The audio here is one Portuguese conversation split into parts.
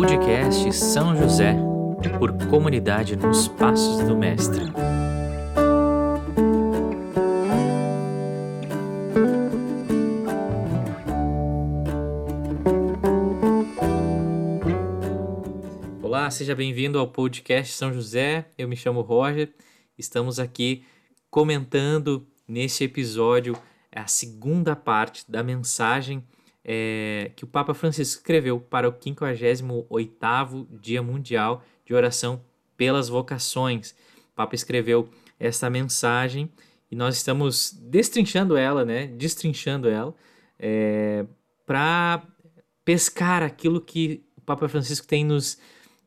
Podcast São José, por comunidade nos Passos do Mestre. Olá, seja bem-vindo ao podcast São José. Eu me chamo Roger. Estamos aqui comentando neste episódio a segunda parte da mensagem é, que o Papa Francisco escreveu para o 58º Dia Mundial de Oração pelas Vocações. O Papa escreveu essa mensagem e nós estamos destrinchando ela, né? Destrinchando ela é, para pescar aquilo que o Papa Francisco tem nos,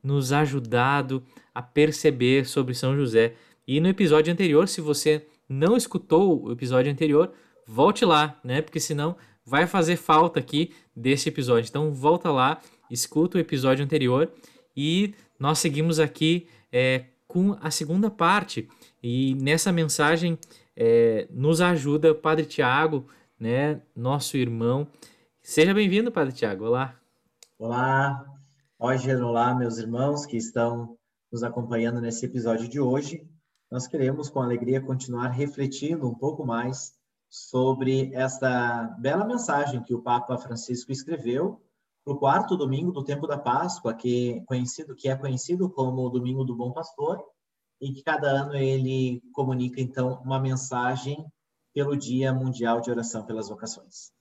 nos ajudado a perceber sobre São José. E no episódio anterior, se você não escutou o episódio anterior, volte lá, né? Porque senão vai fazer falta aqui desse episódio. Então volta lá, escuta o episódio anterior e nós seguimos aqui é, com a segunda parte. E nessa mensagem é, nos ajuda o Padre Tiago, né, nosso irmão. Seja bem-vindo, Padre Tiago. Olá. Olá, Roger, olá, meus irmãos que estão nos acompanhando nesse episódio de hoje. Nós queremos, com alegria, continuar refletindo um pouco mais sobre esta bela mensagem que o Papa Francisco escreveu para o quarto domingo do tempo da Páscoa, que, conhecido, que é conhecido como o Domingo do Bom Pastor, e que cada ano ele comunica, então, uma mensagem pelo Dia Mundial de Oração pelas Vocações.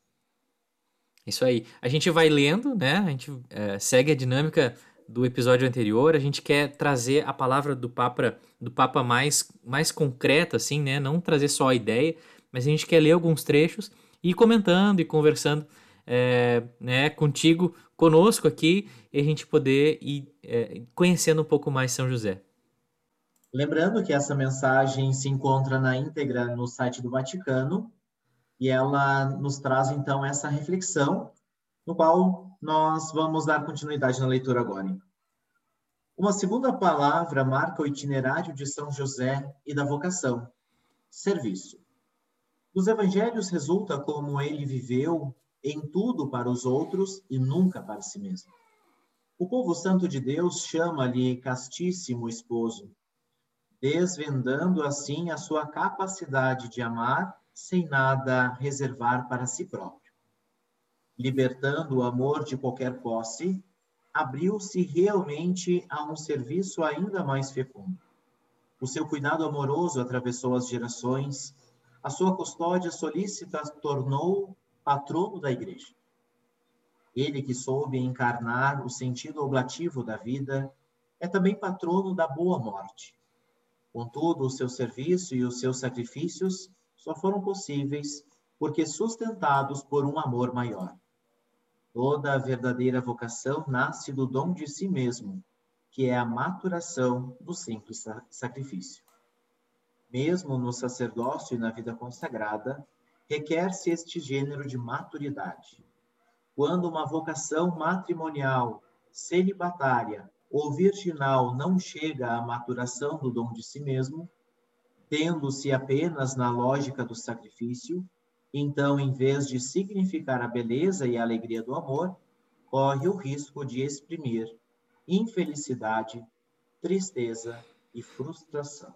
Isso aí. A gente vai lendo, né? A gente é, segue a dinâmica do episódio anterior. A gente quer trazer a palavra do Papa, do Papa mais, mais concreta, assim, né? Não trazer só a ideia, mas a gente quer ler alguns trechos e ir comentando e conversando é, né, contigo, conosco aqui, e a gente poder ir é, conhecendo um pouco mais São José. Lembrando que essa mensagem se encontra na íntegra no site do Vaticano e ela nos traz então essa reflexão, no qual nós vamos dar continuidade na leitura agora. Uma segunda palavra marca o itinerário de São José e da vocação: serviço. Dos evangelhos resulta como ele viveu em tudo para os outros e nunca para si mesmo. O povo santo de Deus chama-lhe castíssimo esposo, desvendando assim a sua capacidade de amar sem nada reservar para si próprio. Libertando o amor de qualquer posse, abriu-se realmente a um serviço ainda mais fecundo. O seu cuidado amoroso atravessou as gerações, a sua custódia solícita tornou patrono da igreja. Ele que soube encarnar o sentido oblativo da vida, é também patrono da boa morte. Contudo, o seu serviço e os seus sacrifícios só foram possíveis porque sustentados por um amor maior. Toda a verdadeira vocação nasce do dom de si mesmo, que é a maturação do simples sacrifício mesmo no sacerdócio e na vida consagrada, requer-se este gênero de maturidade. Quando uma vocação matrimonial, celibatária ou virginal não chega à maturação do dom de si mesmo, tendo-se apenas na lógica do sacrifício, então, em vez de significar a beleza e a alegria do amor, corre o risco de exprimir infelicidade, tristeza e frustração.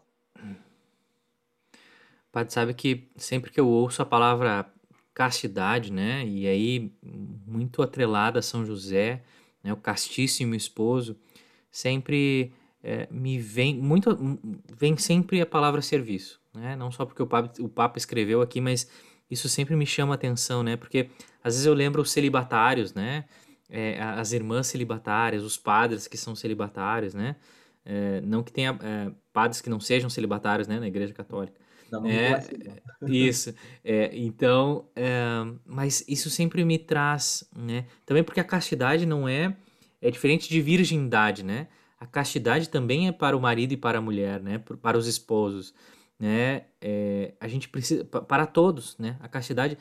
Padre sabe que sempre que eu ouço a palavra castidade, né, e aí muito atrelada a São José, né, o castíssimo esposo, sempre é, me vem muito vem sempre a palavra serviço, né? Não só porque o Papa, o Papa escreveu aqui, mas isso sempre me chama atenção, né? Porque às vezes eu lembro os celibatários, né? É, as irmãs celibatárias, os padres que são celibatários, né? É, não que tenha é, padres que não sejam celibatários, né, na Igreja Católica, é, isso. É, então, é, mas isso sempre me traz, né? Também porque a castidade não é é diferente de virgindade, né? A castidade também é para o marido e para a mulher, né? Para os esposos, né? É, a gente precisa para todos, né? A castidade,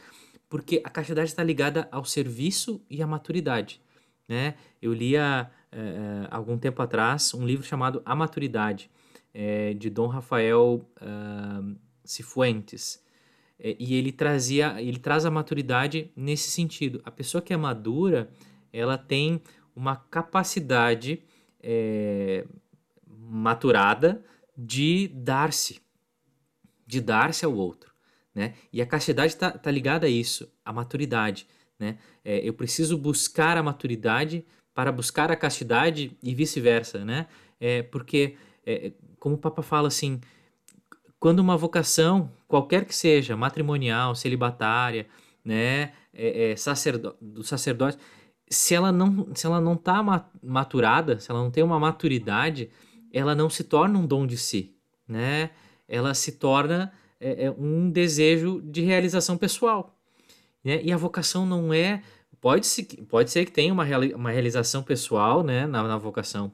porque a castidade está ligada ao serviço e à maturidade, né? Eu lia é, é algum tempo atrás um livro chamado A Maturidade, é, de Dom Rafael uh, Cifuentes. É, e ele trazia, ele traz a maturidade nesse sentido. A pessoa que é madura, ela tem uma capacidade é, maturada de dar-se, de dar-se ao outro, né? E a castidade está tá ligada a isso, a maturidade, né? É, eu preciso buscar a maturidade para buscar a castidade e vice-versa, né? É, porque, é, como o Papa fala assim, quando uma vocação, qualquer que seja, matrimonial, celibatária, né, é, é, sacerdo, do sacerdote, se ela não se ela não está maturada, se ela não tem uma maturidade, ela não se torna um dom de si, né? Ela se torna é, é um desejo de realização pessoal, né? E a vocação não é pode se pode ser que tenha uma, uma realização pessoal, né? Na, na vocação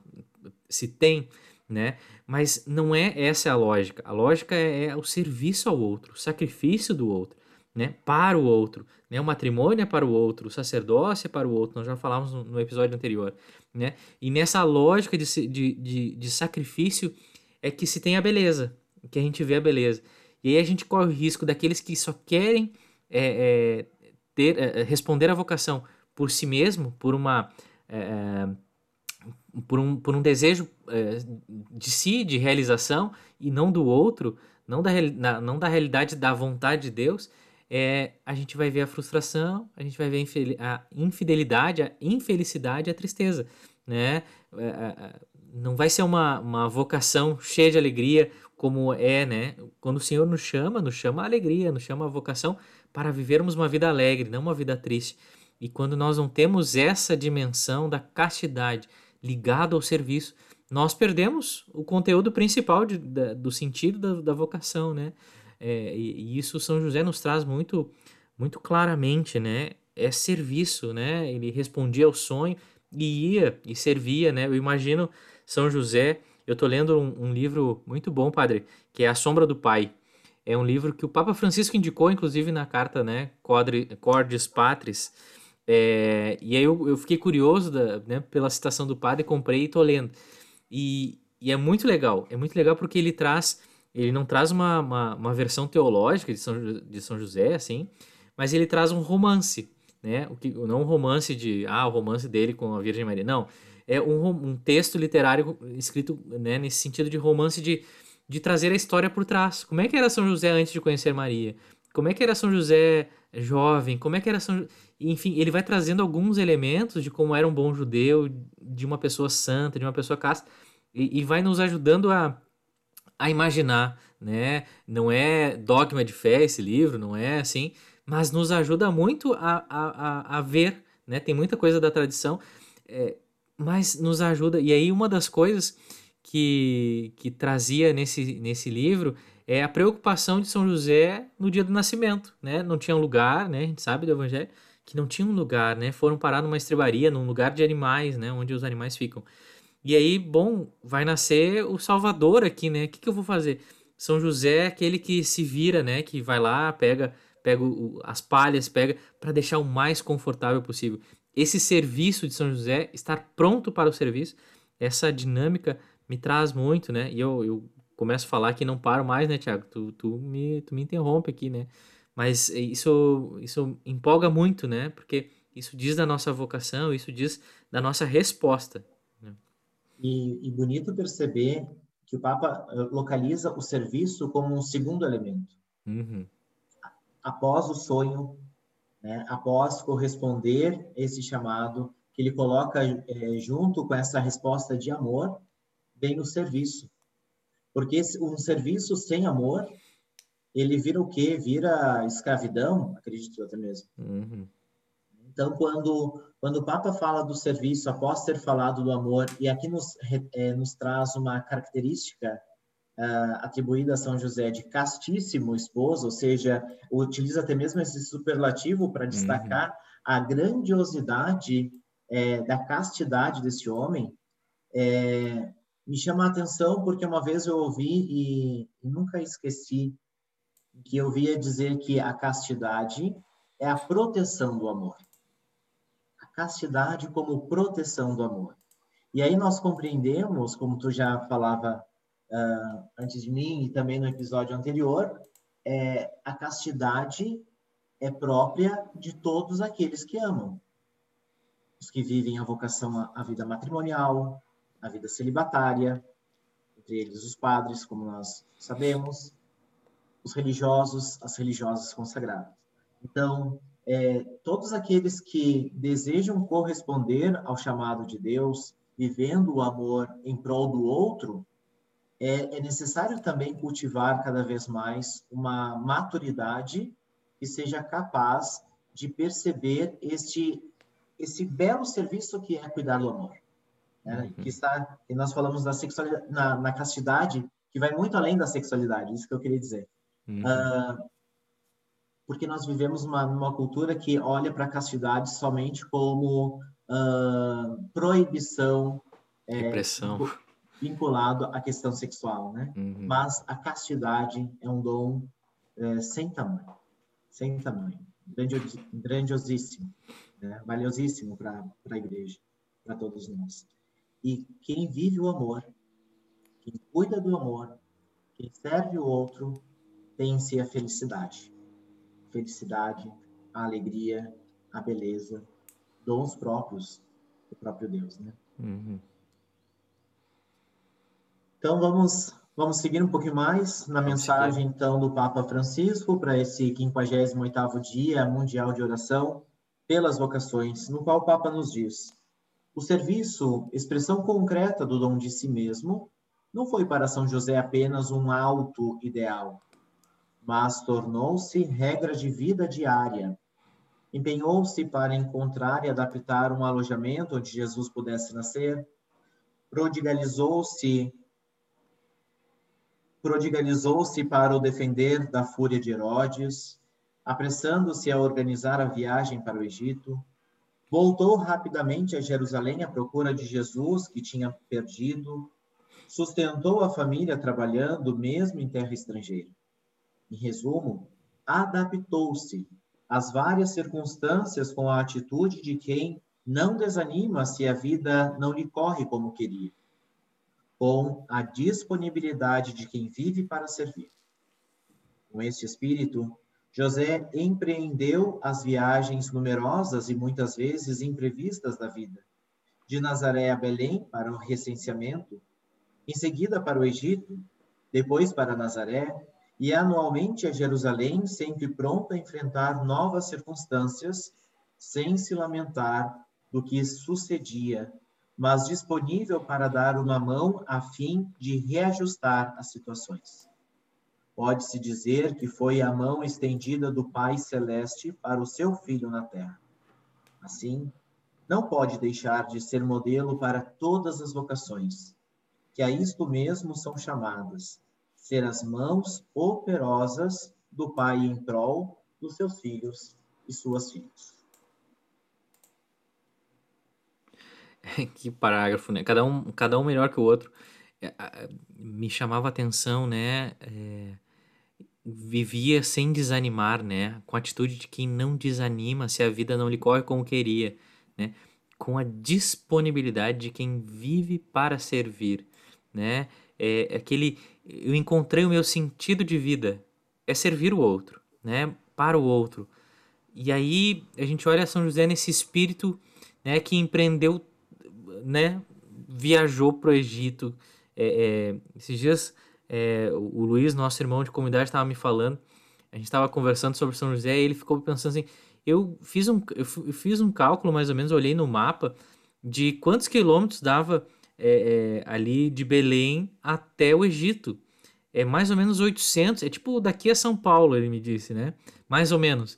se tem, né? Mas não é essa a lógica. A lógica é, é o serviço ao outro, o sacrifício do outro, né? Para o outro, né? O matrimônio é para o outro, o sacerdócio é para o outro. Nós já falamos no, no episódio anterior, né? E nessa lógica de, de, de, de sacrifício é que se tem a beleza, que a gente vê a beleza. E aí a gente corre o risco daqueles que só querem é, é, ter, é, responder à vocação por si mesmo, por uma é, é, por um, por um desejo é, de si, de realização, e não do outro, não da, na, não da realidade da vontade de Deus, é, a gente vai ver a frustração, a gente vai ver a infidelidade, a infelicidade, a tristeza, né? É, não vai ser uma, uma vocação cheia de alegria como é, né? Quando o Senhor nos chama, nos chama a alegria, nos chama a vocação para vivermos uma vida alegre, não uma vida triste. E quando nós não temos essa dimensão da castidade, ligado ao serviço, nós perdemos o conteúdo principal de, da, do sentido da, da vocação, né? É, e, e, isso São José nos traz muito, muito claramente, né? É serviço, né? Ele respondia ao sonho e ia e servia, né? Eu imagino São José. Eu tô lendo um, um livro muito bom, padre, que é A Sombra do Pai. É um livro que o Papa Francisco indicou, inclusive na carta, né? Cordis Patris é, e aí eu, eu fiquei curioso da, né, pela citação do padre, comprei e tô lendo. E, e é muito legal, é muito legal porque ele traz, ele não traz uma, uma, uma versão teológica de São, de São José, assim, mas ele traz um romance, né? O que, não um romance de, ah, o romance dele com a Virgem Maria, não. É um, um texto literário escrito né, nesse sentido de romance de, de trazer a história por trás. Como é que era São José antes de conhecer Maria? Como é que era São José jovem? Como é que era São Enfim, ele vai trazendo alguns elementos de como era um bom judeu, de uma pessoa santa, de uma pessoa casta, e, e vai nos ajudando a, a imaginar, né? Não é dogma de fé esse livro, não é assim, mas nos ajuda muito a, a, a, ver, né? Tem muita coisa da tradição, é, mas nos ajuda. E aí, uma das coisas que, que trazia nesse, nesse livro é a preocupação de São José no dia do nascimento, né? Não tinha lugar, né? A gente sabe do Evangelho que não tinha um lugar, né? Foram parar numa estrebaria, num lugar de animais, né? Onde os animais ficam. E aí, bom, vai nascer o Salvador aqui, né? O que, que eu vou fazer? São José é aquele que se vira, né? Que vai lá, pega, pega o, as palhas, pega para deixar o mais confortável possível. Esse serviço de São José, estar pronto para o serviço, essa dinâmica me traz muito, né? E eu, eu começo a falar que não paro mais, né, Tiago? Tu, tu, me, tu me interrompe aqui, né? Mas isso, isso empolga muito, né? Porque isso diz da nossa vocação, isso diz da nossa resposta. Né? E, e bonito perceber que o Papa eh, localiza o serviço como um segundo elemento. Uhum. Após o sonho, né, após corresponder esse chamado, que ele coloca é, junto com essa resposta de amor, vem o serviço. Porque um serviço sem amor, ele vira o quê? Vira escravidão, acredito até mesmo. Uhum. Então, quando, quando o Papa fala do serviço, após ter falado do amor, e aqui nos, é, nos traz uma característica uh, atribuída a São José de castíssimo esposo, ou seja, utiliza até mesmo esse superlativo para uhum. destacar uhum. a grandiosidade é, da castidade desse homem, é, me chama a atenção porque uma vez eu ouvi e, nunca esqueci que eu via dizer que a castidade é a proteção do amor. A castidade como proteção do amor. E aí nós compreendemos, como tu já falava uh, antes de mim e também no episódio anterior, é, a castidade é própria de todos aqueles que amam. os que vivem a vocação à vida matrimonial, à vida celibatária, entre eles os padres, como nós sabemos, os religiosos, as religiosas consagradas. Então, é, todos aqueles que desejam corresponder ao chamado de Deus, vivendo o amor em prol do outro, é, é necessário também cultivar cada vez mais uma maturidade que seja capaz de perceber este esse belo serviço que é cuidar do amor, né? uhum. que está e nós falamos da sexualidade na, na, castidade que vai muito além da sexualidade, isso que eu queria dizer, uhum. uh, porque nós vivemos uma, numa cultura que olha para a castidade somente como uh, proibição, é, repressão, é, vinculado à questão sexual, né? Uhum. Mas a castidade é um dom é, sem tamanho, sem tamanho, grandiosíssimo, né? valiosíssimo para a igreja, para todos nós. E quem vive o amor, quem cuida do amor, quem serve o outro, tem em si a felicidade. Felicidade, a alegria, a beleza, dons próprios do próprio Deus, né? Uhum. Então vamos vamos seguir um pouquinho mais na mensagem então do Papa Francisco para esse 58º dia mundial de oração pelas vocações, no qual o Papa nos diz: o serviço, expressão concreta do dom de si mesmo, não foi para São José apenas um alto ideal, mas tornou-se regra de vida diária. Empenhou-se para encontrar e adaptar um alojamento onde Jesus pudesse nascer, prodigalizou-se prodigalizou-se para o defender da fúria de Herodes, apressando-se a organizar a viagem para o Egito, voltou rapidamente a Jerusalém à procura de Jesus, que tinha perdido, sustentou a família trabalhando mesmo em terra estrangeira. Em resumo, adaptou-se às várias circunstâncias com a atitude de quem não desanima se a vida não lhe corre como queria com a disponibilidade de quem vive para servir. Com este espírito, José empreendeu as viagens numerosas e muitas vezes imprevistas da vida, de Nazaré a Belém para o recenseamento, em seguida para o Egito, depois para Nazaré e anualmente a Jerusalém, sempre pronto a enfrentar novas circunstâncias, sem se lamentar do que sucedia mas disponível para dar uma mão a fim de reajustar as situações. Pode-se dizer que foi a mão estendida do Pai Celeste para o seu filho na terra. Assim, não pode deixar de ser modelo para todas as vocações, que a isto mesmo são chamadas, ser as mãos operosas do Pai em prol dos seus filhos e suas filhas. que parágrafo, né? Cada um, cada um melhor que o outro. É, me chamava a atenção, né? É, vivia sem desanimar, né? Com a atitude de quem não desanima se a vida não lhe corre como queria, né? Com a disponibilidade de quem vive para servir, né? É, é aquele eu encontrei o meu sentido de vida é servir o outro, né? Para o outro. E aí a gente olha São José nesse espírito, né? Que empreendeu né, viajou para o Egito. É, é, esses dias, é, o Luiz, nosso irmão de comunidade, estava me falando, a gente estava conversando sobre São José e ele ficou pensando assim, eu fiz um, eu fiz um cálculo mais ou menos, olhei no mapa, de quantos quilômetros dava é, é, ali de Belém até o Egito. É mais ou menos 800, é tipo daqui a São Paulo, ele me disse, né? Mais ou menos.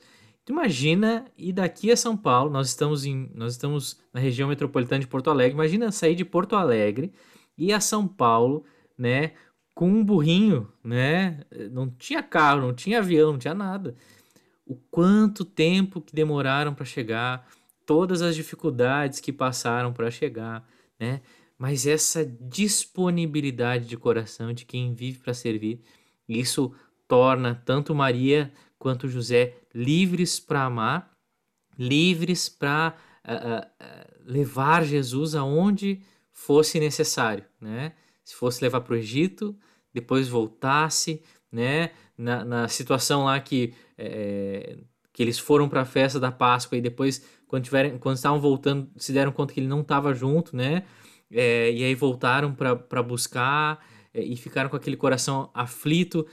Imagina ir daqui a São Paulo, nós estamos, em, nós estamos na região metropolitana de Porto Alegre, imagina sair de Porto Alegre e a São Paulo, né, com um burrinho, né, não tinha carro, não tinha avião, não tinha nada. O quanto tempo que demoraram para chegar, todas as dificuldades que passaram para chegar, né, mas essa disponibilidade de coração de quem vive para servir, isso torna tanto Maria quanto José livres para amar, livres para uh, uh, levar Jesus aonde fosse necessário, né? Se fosse levar para o Egito, depois voltasse, né? Na, na situação lá que, é, que eles foram para a festa da Páscoa e depois quando, quando estavam voltando, se deram conta que ele não estava junto, né? É, e aí voltaram para buscar é, e ficaram com aquele coração aflito.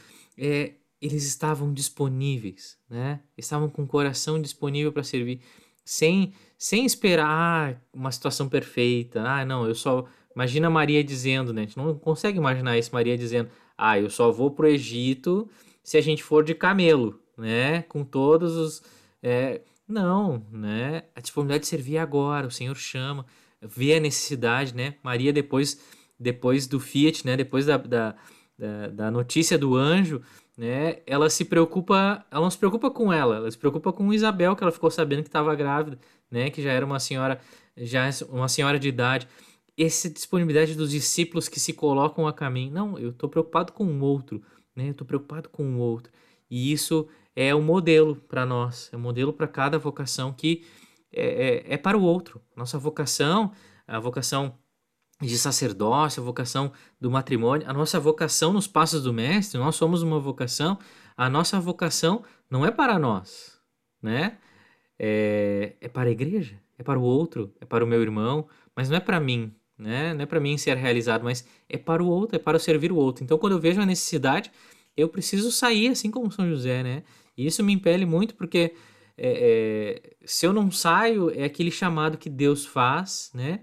Eles estavam disponíveis, né? Estavam com o coração disponível para servir, sem, sem esperar uma situação perfeita. Ah, não, eu só. Imagina Maria dizendo, né? A gente não consegue imaginar isso, Maria dizendo: Ah, eu só vou pro Egito se a gente for de camelo, né? Com todos os. É... Não, né? A disponibilidade de servir agora, o Senhor chama, vê a necessidade, né? Maria, depois, depois do Fiat, né? Depois da, da, da, da notícia do anjo, né? Ela se preocupa, ela não se preocupa com ela, ela se preocupa com Isabel, que ela ficou sabendo que estava grávida, né? Que já era uma senhora, já uma senhora de idade. Essa disponibilidade dos discípulos que se colocam a caminho. Não, eu estou preocupado com o outro, né? Eu estou preocupado com o outro. E isso é um modelo para nós, é um modelo para cada vocação que é, é, é para o outro. Nossa vocação, a vocação de sacerdócio, a vocação do matrimônio, a nossa vocação nos passos do mestre, nós somos uma vocação, a nossa vocação não é para nós, né? É, é para a igreja, é para o outro, é para o meu irmão, mas não é para mim, né? Não é para mim ser realizado, mas é para o outro, é para servir o outro. Então, quando eu vejo a necessidade, eu preciso sair, assim como São José, né? E isso me impele muito porque é, é, se eu não saio, é aquele chamado que Deus faz, né?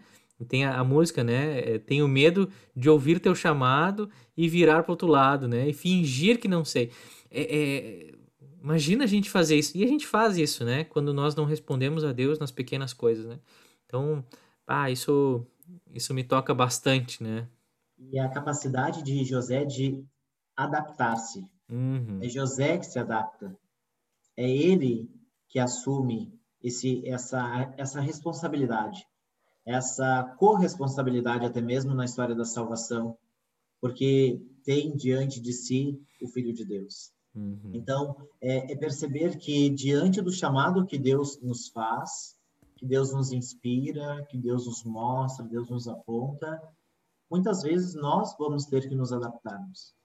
Tem a, a música, né? É, tenho medo de ouvir teu chamado e virar para outro lado, né? E fingir que não sei. É, é, imagina a gente fazer isso. E a gente faz isso, né? Quando nós não respondemos a Deus nas pequenas coisas, né? Então, ah, isso, isso me toca bastante, né? E a capacidade de José de adaptar-se. Uhum. É José que se adapta. É ele que assume esse, essa, essa responsabilidade, essa corresponsabilidade até mesmo na história da salvação, porque tem diante de si o Filho de Deus. Uhum. Então, é, é perceber que diante do chamado que Deus nos faz, que Deus nos inspira, que Deus nos mostra, Deus nos aponta, muitas vezes nós vamos ter que nos adaptarmos.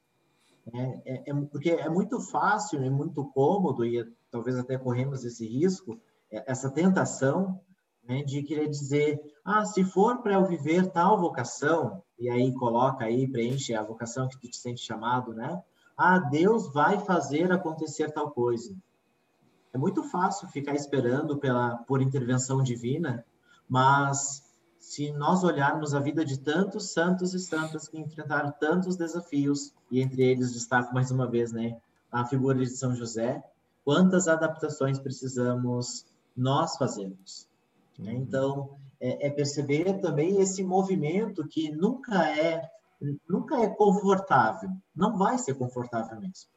É, é, é, porque é muito fácil, é muito cômodo, e talvez até corremos esse risco, é, essa tentação né, de querer dizer, ah, se for para eu viver tal vocação, e aí coloca aí, preenche a vocação que tu te sente chamado, né? Ah, Deus vai fazer acontecer tal coisa. É muito fácil ficar esperando pela por intervenção divina, mas se nós olharmos a vida de tantos santos e santas que enfrentaram tantos desafios, e entre eles destaco mais uma vez, né, a figura de São José, quantas adaptações precisamos nós fazermos. Né? Então, é, é, perceber também esse movimento que nunca é nunca é confortável, não vai ser confortável mesmo,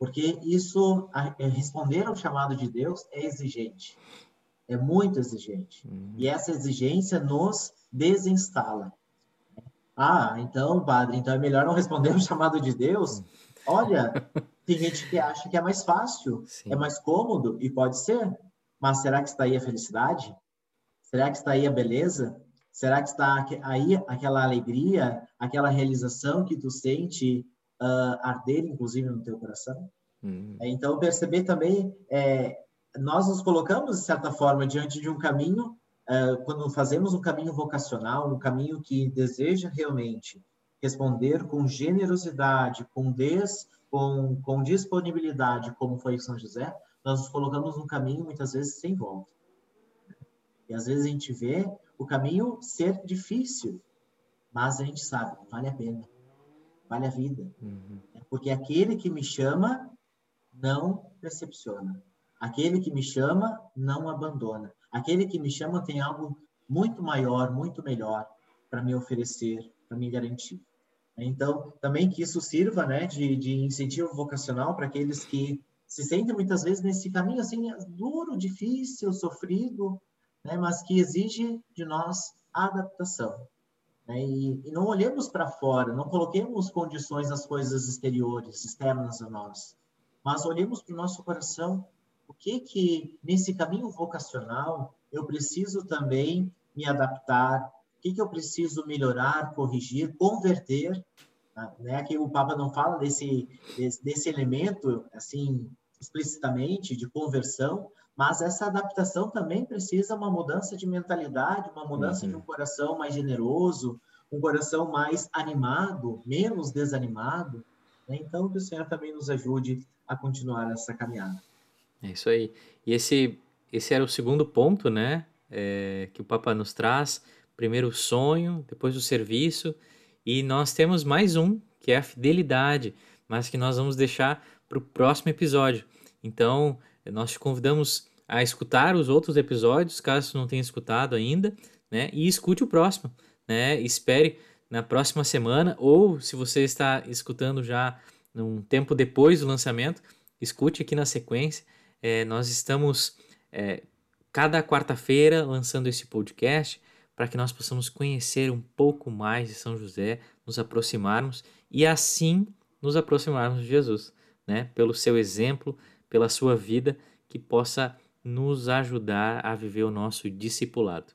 porque isso, a, é, responder ao chamado de Deus é exigente é muito exigente. Uhum. E essa exigência nos desinstala. Ah, então, padre, então é melhor não responder o chamado de Deus? Olha, tem gente que acha que é mais fácil, Sim. é mais cômodo, e pode ser. Mas será que está aí a felicidade? Será que está aí a beleza? Será que está aí aquela alegria, aquela realização que tu sente uh, arder, inclusive, no teu coração? Uhum. Então, perceber também é, nós nos colocamos, de certa forma, diante de um caminho, uh, quando fazemos um caminho vocacional, um caminho que deseja realmente responder com generosidade, com, des, com, com disponibilidade, como foi São José, nós nos colocamos num caminho, muitas vezes, sem volta. E às vezes a gente vê o caminho ser difícil, mas a gente sabe, vale a pena, vale a vida. Uhum. Porque aquele que me chama não decepciona. Aquele que me chama não abandona. Aquele que me chama tem algo muito maior, muito melhor para me oferecer, para me garantir. Então, também que isso sirva né, de, de incentivo vocacional para aqueles que se sentem muitas vezes nesse caminho assim duro, difícil, sofrido, né, mas que exige de nós adaptação. Né, e, e não olhemos para fora, não coloquemos condições nas coisas exteriores, externas a nós, mas olhemos para o nosso coração o que que nesse caminho vocacional eu preciso também me adaptar, o que que eu preciso melhorar, corrigir, converter, tá? né? Que o Papa não fala desse, desse, desse elemento assim explicitamente de conversão, mas essa adaptação também precisa uma mudança de mentalidade, uma mudança uhum. de um coração mais generoso, um coração mais animado, menos desanimado. Né? Então, que o Senhor também nos ajude a continuar essa caminhada. É isso aí. E esse, esse era o segundo ponto, né? É, que o Papa nos traz. Primeiro o sonho, depois o serviço. E nós temos mais um, que é a fidelidade, mas que nós vamos deixar para o próximo episódio. Então, nós te convidamos a escutar os outros episódios, caso não tenha escutado ainda, né? E escute o próximo, né? Espere na próxima semana, ou se você está escutando já um tempo depois do lançamento, escute aqui na sequência. É, nós estamos é, cada quarta-feira lançando esse podcast para que nós possamos conhecer um pouco mais de São José, nos aproximarmos e assim nos aproximarmos de Jesus, né? Pelo seu exemplo, pela sua vida, que possa nos ajudar a viver o nosso discipulado.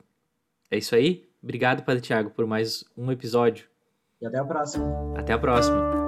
É isso aí. Obrigado, Padre Tiago, por mais um episódio. E até a próxima. Até a próxima.